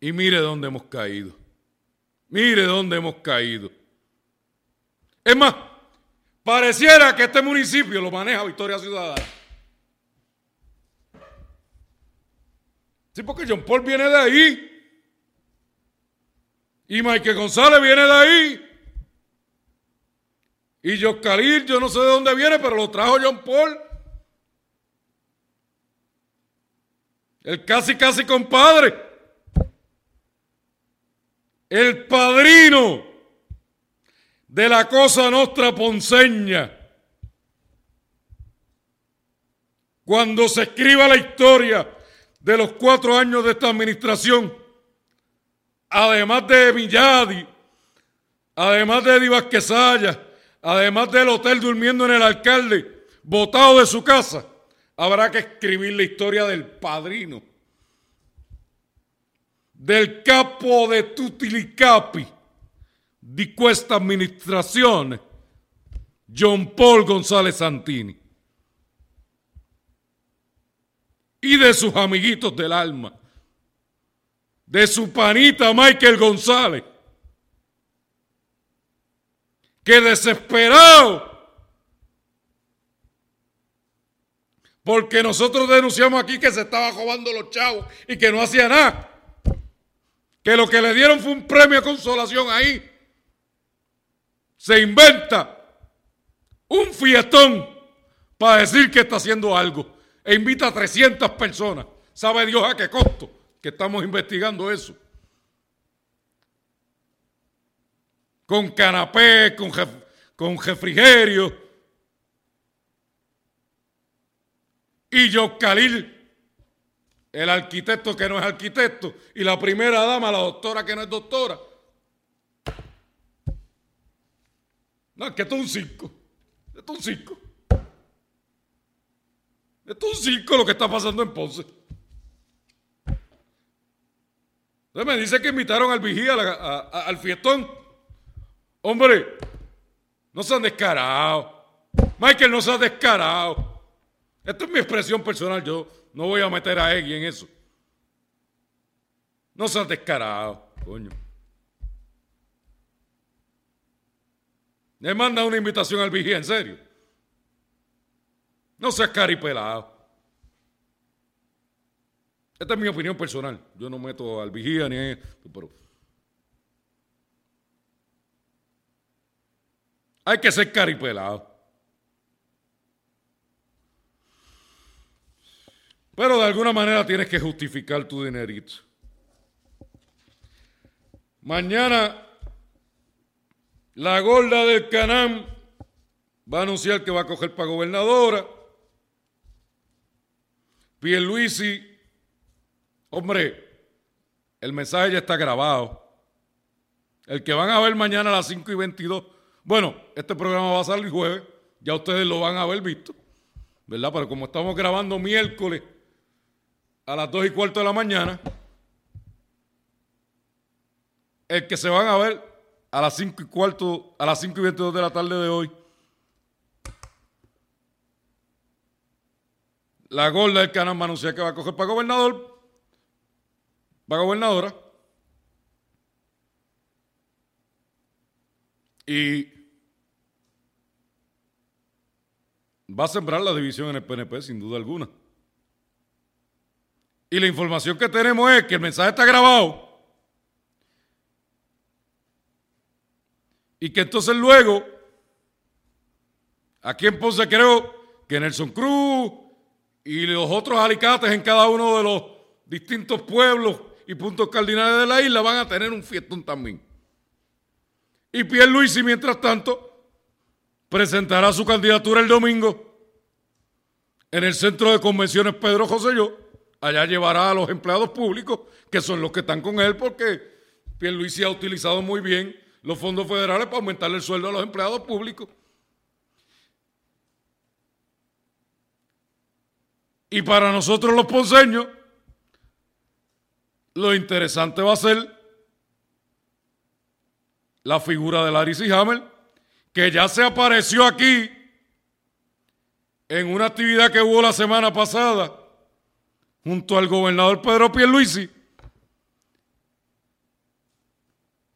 [SPEAKER 1] Y mire dónde hemos caído. Mire dónde hemos caído. Es más, pareciera que este municipio lo maneja Victoria Ciudadana. Sí, porque John Paul viene de ahí. Y Mike González viene de ahí. Y Khalil, yo no sé de dónde viene, pero lo trajo John Paul. El casi, casi compadre. El padrino de la cosa nostra ponceña. Cuando se escriba la historia de los cuatro años de esta administración, además de Villadi, además de Eddie Quesaya, además del hotel durmiendo en el alcalde, botado de su casa, habrá que escribir la historia del padrino, del capo de Tutilicapi, de esta administración, John Paul González Santini. y de sus amiguitos del alma, de su panita Michael González, que desesperado, porque nosotros denunciamos aquí que se estaba robando los chavos y que no hacía nada, que lo que le dieron fue un premio de consolación ahí, se inventa un fiestón para decir que está haciendo algo e invita a 300 personas. ¿Sabe Dios a qué costo? Que estamos investigando eso. Con canapé, con, con refrigerio. Y Khalil, el arquitecto que no es arquitecto, y la primera dama, la doctora que no es doctora. No, es que esto es un circo. Esto es un circo. Esto es un circo lo que está pasando en Ponce. Entonces me dice que invitaron al vigía, al fiestón. Hombre, no se han descarado. Michael no se ha descarado. Esto es mi expresión personal. Yo no voy a meter a Eggy en eso. No se ha descarado, coño. Me manda una invitación al vigía, en serio. No seas caripelado. Esta es mi opinión personal. Yo no meto al vigía ni pero hay que ser caripelado. Pero de alguna manera tienes que justificar tu dinerito. Mañana la gorda del Canam va a anunciar que va a coger para gobernadora. Pierluisi, hombre, el mensaje ya está grabado. El que van a ver mañana a las 5 y 22. Bueno, este programa va a salir jueves, ya ustedes lo van a haber visto, ¿verdad? Pero como estamos grabando miércoles a las 2 y cuarto de la mañana, el que se van a ver a las 5 y cuarto, a las 5 y 22 de la tarde de hoy, la gorda del canal anuncia que va a coger para gobernador, para gobernadora, y va a sembrar la división en el PNP sin duda alguna. Y la información que tenemos es que el mensaje está grabado. Y que entonces luego, aquí en Ponce creo que Nelson Cruz y los otros alicates en cada uno de los distintos pueblos y puntos cardinales de la isla van a tener un fiestón también. Y Pierre Luisi, mientras tanto, presentará su candidatura el domingo en el Centro de Convenciones Pedro José Yo allá llevará a los empleados públicos, que son los que están con él, porque Pierluisi ha utilizado muy bien los fondos federales para aumentarle el sueldo a los empleados públicos. Y para nosotros los ponceños, lo interesante va a ser la figura de Larry Hammer, que ya se apareció aquí en una actividad que hubo la semana pasada junto al gobernador Pedro Pierluisi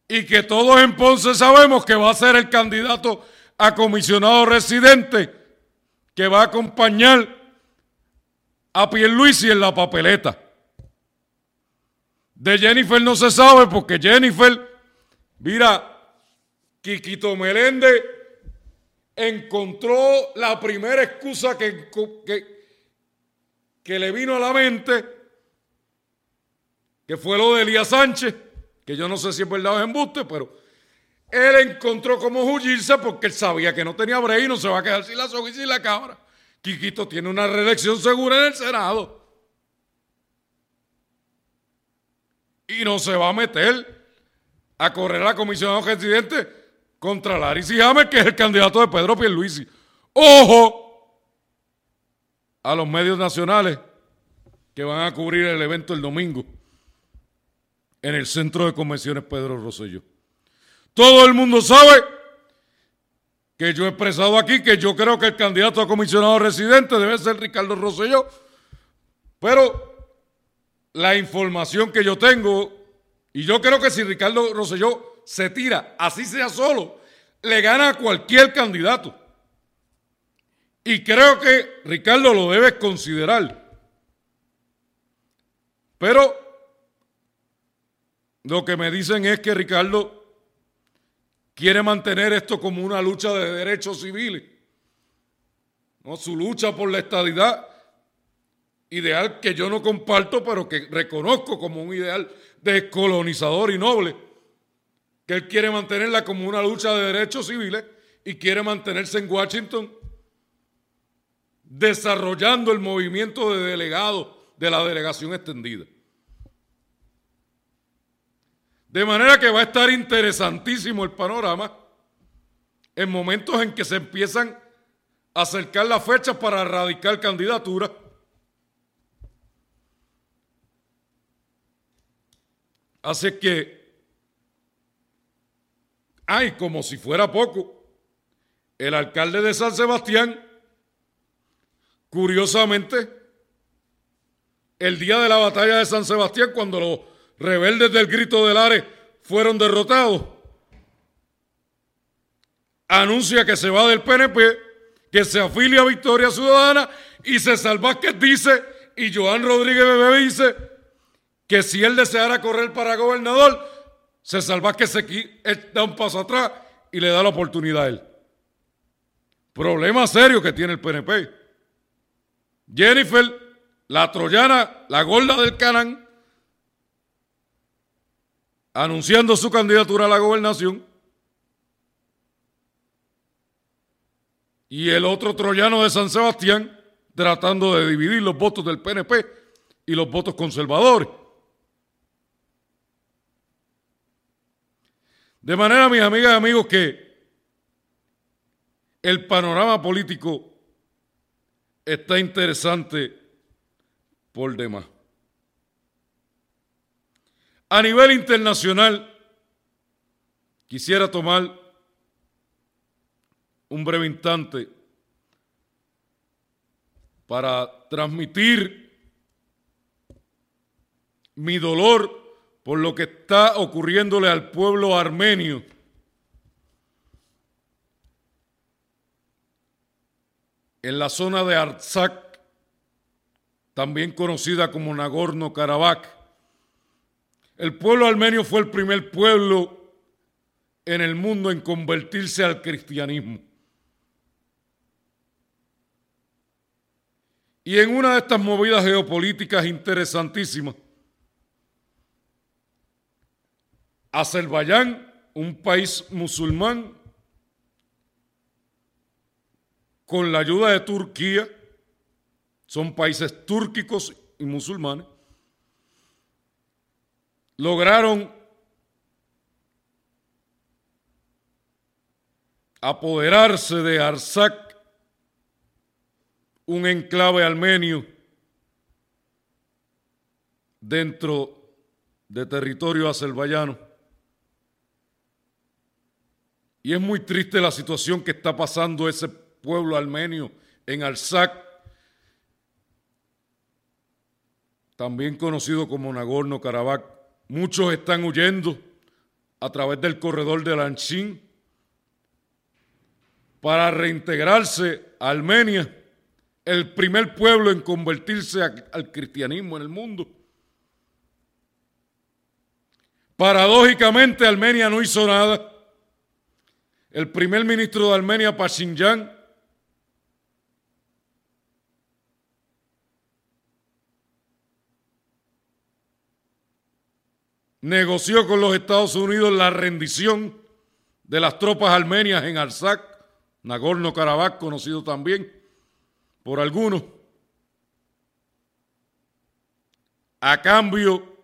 [SPEAKER 1] y que todos en Ponce sabemos que va a ser el candidato a comisionado residente que va a acompañar a Pierluisi en la papeleta. De Jennifer no se sabe porque Jennifer, mira, Quiquito Meléndez encontró la primera excusa que, que, que le vino a la mente, que fue lo de Elías Sánchez, que yo no sé si es verdad o es embuste, pero él encontró cómo huirse porque él sabía que no tenía break y no se va a quedar sin la soga y sin la cámara. Quiquito tiene una reelección segura en el Senado. Y no se va a meter a correr a la comisión de residente contra Larry James, que es el candidato de Pedro Pierluisi. ¡Ojo! A los medios nacionales que van a cubrir el evento el domingo en el Centro de Convenciones Pedro Rosselló. Todo el mundo sabe que yo he expresado aquí que yo creo que el candidato a comisionado residente debe ser Ricardo Rosselló, pero la información que yo tengo, y yo creo que si Ricardo Rosselló se tira, así sea solo, le gana a cualquier candidato. Y creo que Ricardo lo debe considerar. Pero lo que me dicen es que Ricardo quiere mantener esto como una lucha de derechos civiles. ¿no? Su lucha por la estadidad, ideal que yo no comparto, pero que reconozco como un ideal descolonizador y noble, que él quiere mantenerla como una lucha de derechos civiles y quiere mantenerse en Washington desarrollando el movimiento de delegados de la delegación extendida. De manera que va a estar interesantísimo el panorama en momentos en que se empiezan a acercar las fechas para erradicar candidaturas. Así que, hay como si fuera poco, el alcalde de San Sebastián Curiosamente, el día de la batalla de San Sebastián, cuando los rebeldes del grito del Ares fueron derrotados, anuncia que se va del PNP, que se afilia a Victoria Ciudadana y César Vázquez dice y Joan Rodríguez Bebé dice, que si él deseara correr para gobernador, se salva que se da un paso atrás y le da la oportunidad a él. Problema serio que tiene el PNP. Jennifer, la troyana, la gorda del Canán, anunciando su candidatura a la gobernación. Y el otro troyano de San Sebastián tratando de dividir los votos del PNP y los votos conservadores. De manera, mis amigas y amigos, que el panorama político está interesante por demás. A nivel internacional, quisiera tomar un breve instante para transmitir mi dolor por lo que está ocurriéndole al pueblo armenio. En la zona de Artsakh, también conocida como Nagorno-Karabaj. El pueblo armenio fue el primer pueblo en el mundo en convertirse al cristianismo. Y en una de estas movidas geopolíticas interesantísimas, Azerbaiyán, un país musulmán, con la ayuda de Turquía, son países túrquicos y musulmanes, lograron apoderarse de Arsak, un enclave armenio dentro de territorio azerbaiyano. Y es muy triste la situación que está pasando ese pueblo armenio en Artsakh, también conocido como Nagorno-Karabaj. Muchos están huyendo a través del corredor de Lanchin para reintegrarse a Armenia, el primer pueblo en convertirse al cristianismo en el mundo. Paradójicamente, Armenia no hizo nada el primer ministro de Armenia, Pashinyan, negoció con los Estados Unidos la rendición de las tropas armenias en Artsakh, Nagorno-Karabaj, conocido también por algunos, a cambio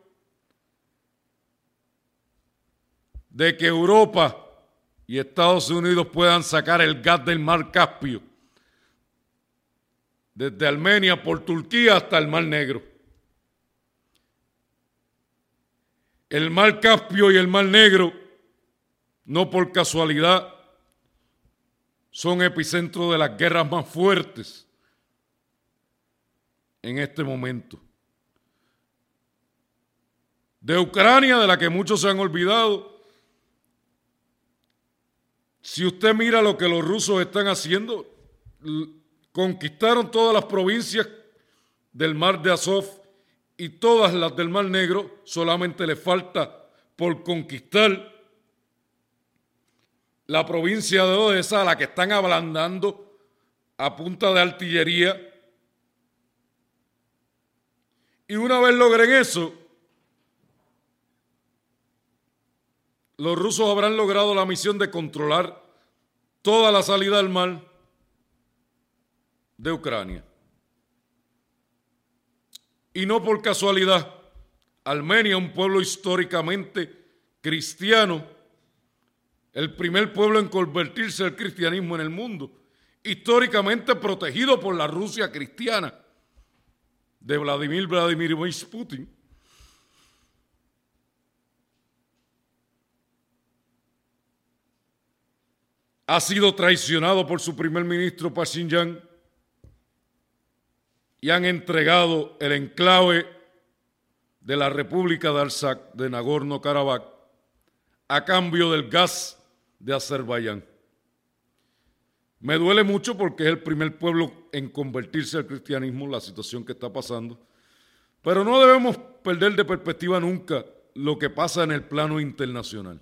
[SPEAKER 1] de que Europa y Estados Unidos puedan sacar el gas del mar Caspio, desde Armenia por Turquía hasta el mar Negro. El mar Caspio y el mar Negro, no por casualidad, son epicentro de las guerras más fuertes en este momento. De Ucrania, de la que muchos se han olvidado, si usted mira lo que los rusos están haciendo, conquistaron todas las provincias del mar de Azov y todas las del mar Negro, solamente le falta por conquistar la provincia de Odessa, a la que están ablandando a punta de artillería. Y una vez logren eso, los rusos habrán logrado la misión de controlar toda la salida del mar de Ucrania. Y no por casualidad, Armenia, un pueblo históricamente cristiano, el primer pueblo en convertirse al cristianismo en el mundo, históricamente protegido por la Rusia cristiana de Vladimir Vladimirovich Putin. Ha sido traicionado por su primer ministro Pashinyan y han entregado el enclave de la República de Artsakh de Nagorno-Karabaj a cambio del gas de Azerbaiyán. Me duele mucho porque es el primer pueblo en convertirse al cristianismo, la situación que está pasando, Pero no debemos perder de perspectiva nunca lo que pasa en el plano internacional.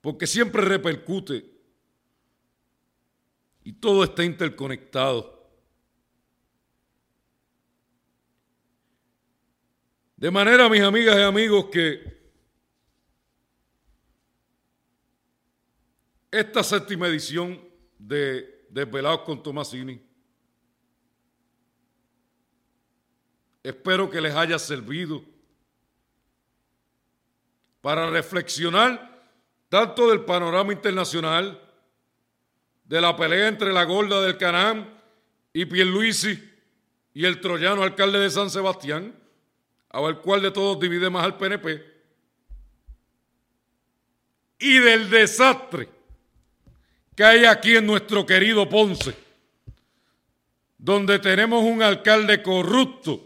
[SPEAKER 1] Porque siempre repercute y todo está interconectado. De manera, mis amigas y amigos, que esta séptima edición de Desvelados con Tomasini, espero que les haya servido para reflexionar tanto del panorama internacional, de la pelea entre la gorda del Canán y Pierluisi y el troyano alcalde de San Sebastián, a ver cuál de todos divide más al PNP, y del desastre que hay aquí en nuestro querido Ponce, donde tenemos un alcalde corrupto,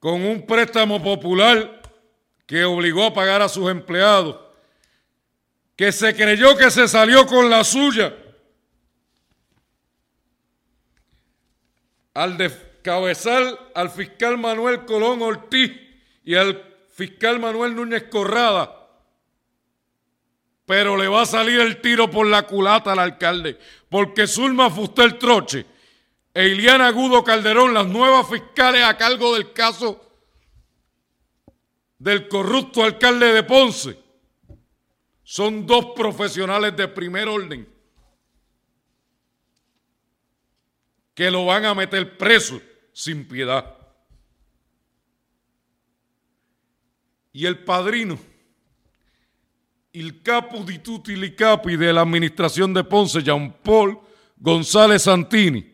[SPEAKER 1] con un préstamo popular que obligó a pagar a sus empleados, que se creyó que se salió con la suya. Al descabezar al fiscal Manuel Colón Ortiz y al fiscal Manuel Núñez Corrada, pero le va a salir el tiro por la culata al alcalde, porque Zulma Fustel Troche e Iliana Agudo Calderón, las nuevas fiscales a cargo del caso del corrupto alcalde de Ponce, son dos profesionales de primer orden que lo van a meter preso sin piedad. Y el padrino, el capo di tutti li capi de la administración de Ponce, Jean Paul González Santini,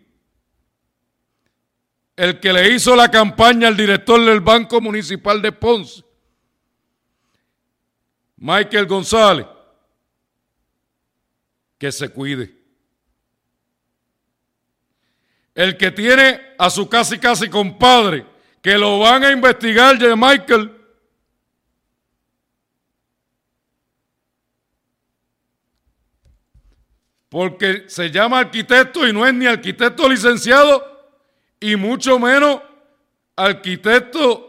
[SPEAKER 1] el que le hizo la campaña al director del Banco Municipal de Ponce, Michael González, que se cuide. el que tiene a su casi casi compadre, que lo van a investigar de Michael. Porque se llama arquitecto y no es ni arquitecto licenciado y mucho menos arquitecto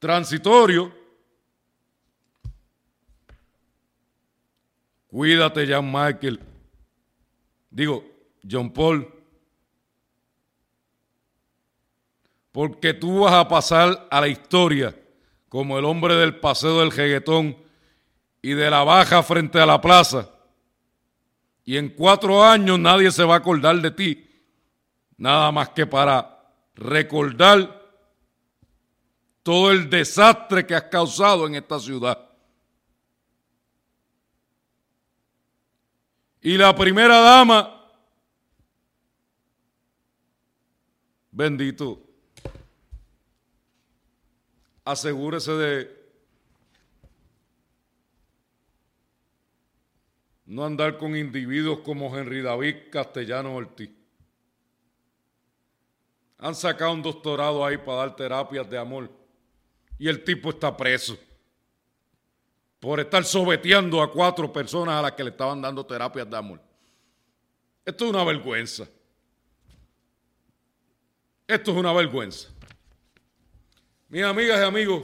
[SPEAKER 1] transitorio. Cuídate, ya, Michael digo, John Paul, porque tú vas a pasar a la historia como el hombre del paseo del jeguetón y de la baja frente a la plaza. Y en cuatro años nadie se va a acordar de ti, nada más que para recordar todo el desastre que has causado en esta ciudad. Y la primera dama, bendito, asegúrese de no andar con individuos como Henry David Castellano Ortiz. Han sacado un doctorado ahí para dar terapias de amor y el tipo está preso por estar sobeteando a cuatro personas a las que le estaban dando terapias de amor. Esto es una vergüenza. Esto es una vergüenza. Mis amigas y amigos,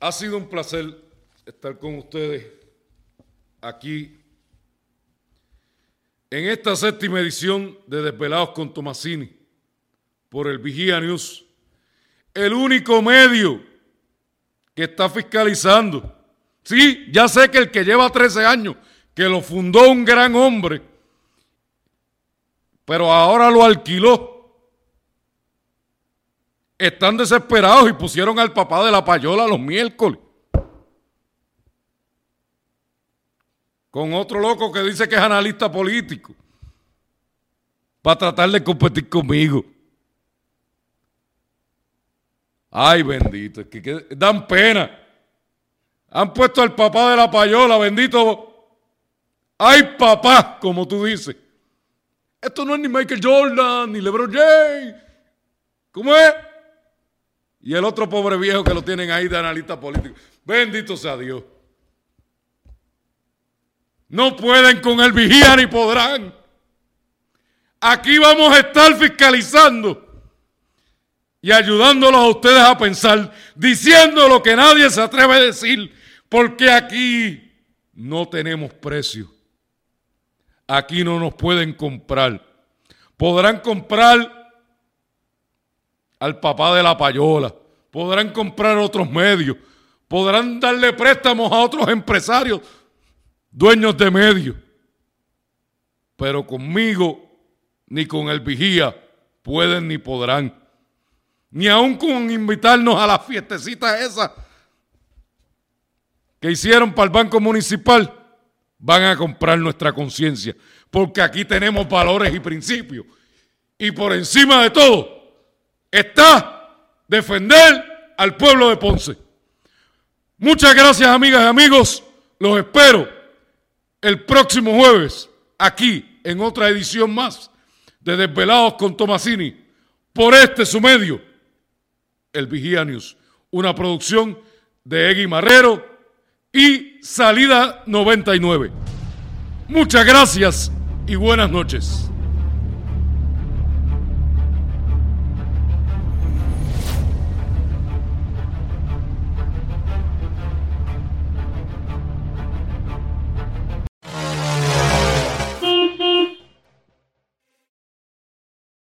[SPEAKER 1] ha sido un placer estar con ustedes aquí en esta séptima edición de Desvelados con Tomasini por el Vigía News, el único medio que está fiscalizando. Sí, ya sé que el que lleva 13 años, que lo fundó un gran hombre, pero ahora lo alquiló. Están desesperados y pusieron al papá de la payola los miércoles. Con otro loco que dice que es analista político. Para tratar de competir conmigo. Ay, bendito, que, dan pena. Han puesto al papá de la payola, bendito. Ay, papá, como tú dices. Esto no es ni Michael Jordan, ni LeBron James. ¿Cómo es? Y el otro pobre viejo que lo tienen ahí de analista político. Bendito sea Dios. No pueden con el vigía ni podrán. Aquí vamos a estar fiscalizando y ayudándolos a ustedes a pensar, diciendo lo que nadie se atreve a decir, porque aquí no tenemos precio. Aquí no nos pueden comprar. Podrán comprar al papá de la payola, podrán comprar otros medios, podrán darle préstamos a otros empresarios, dueños de medios. Pero conmigo ni con el vigía pueden ni podrán. Ni aun con invitarnos a las fiestecitas esas que hicieron para el Banco Municipal, van a comprar nuestra conciencia. Porque aquí tenemos valores y principios. Y por encima de todo está defender al pueblo de Ponce. Muchas gracias amigas y amigos. Los espero el próximo jueves aquí en otra edición más de Desvelados con Tomasini por este su medio, el Vigía News, una producción de Egui Marrero y Salida 99. Muchas gracias y buenas noches.